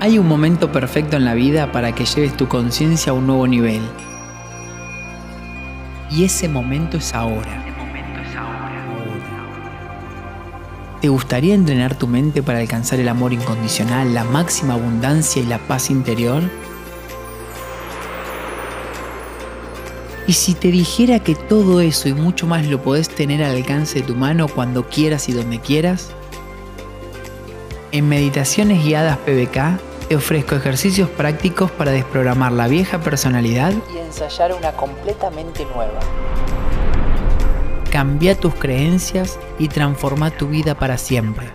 Hay un momento perfecto en la vida para que lleves tu conciencia a un nuevo nivel. Y ese momento es ahora. ¿Te gustaría entrenar tu mente para alcanzar el amor incondicional, la máxima abundancia y la paz interior? ¿Y si te dijera que todo eso y mucho más lo podés tener al alcance de tu mano cuando quieras y donde quieras? En Meditaciones Guiadas PBK te ofrezco ejercicios prácticos para desprogramar la vieja personalidad y ensayar una completamente nueva. Cambia tus creencias y transforma tu vida para siempre.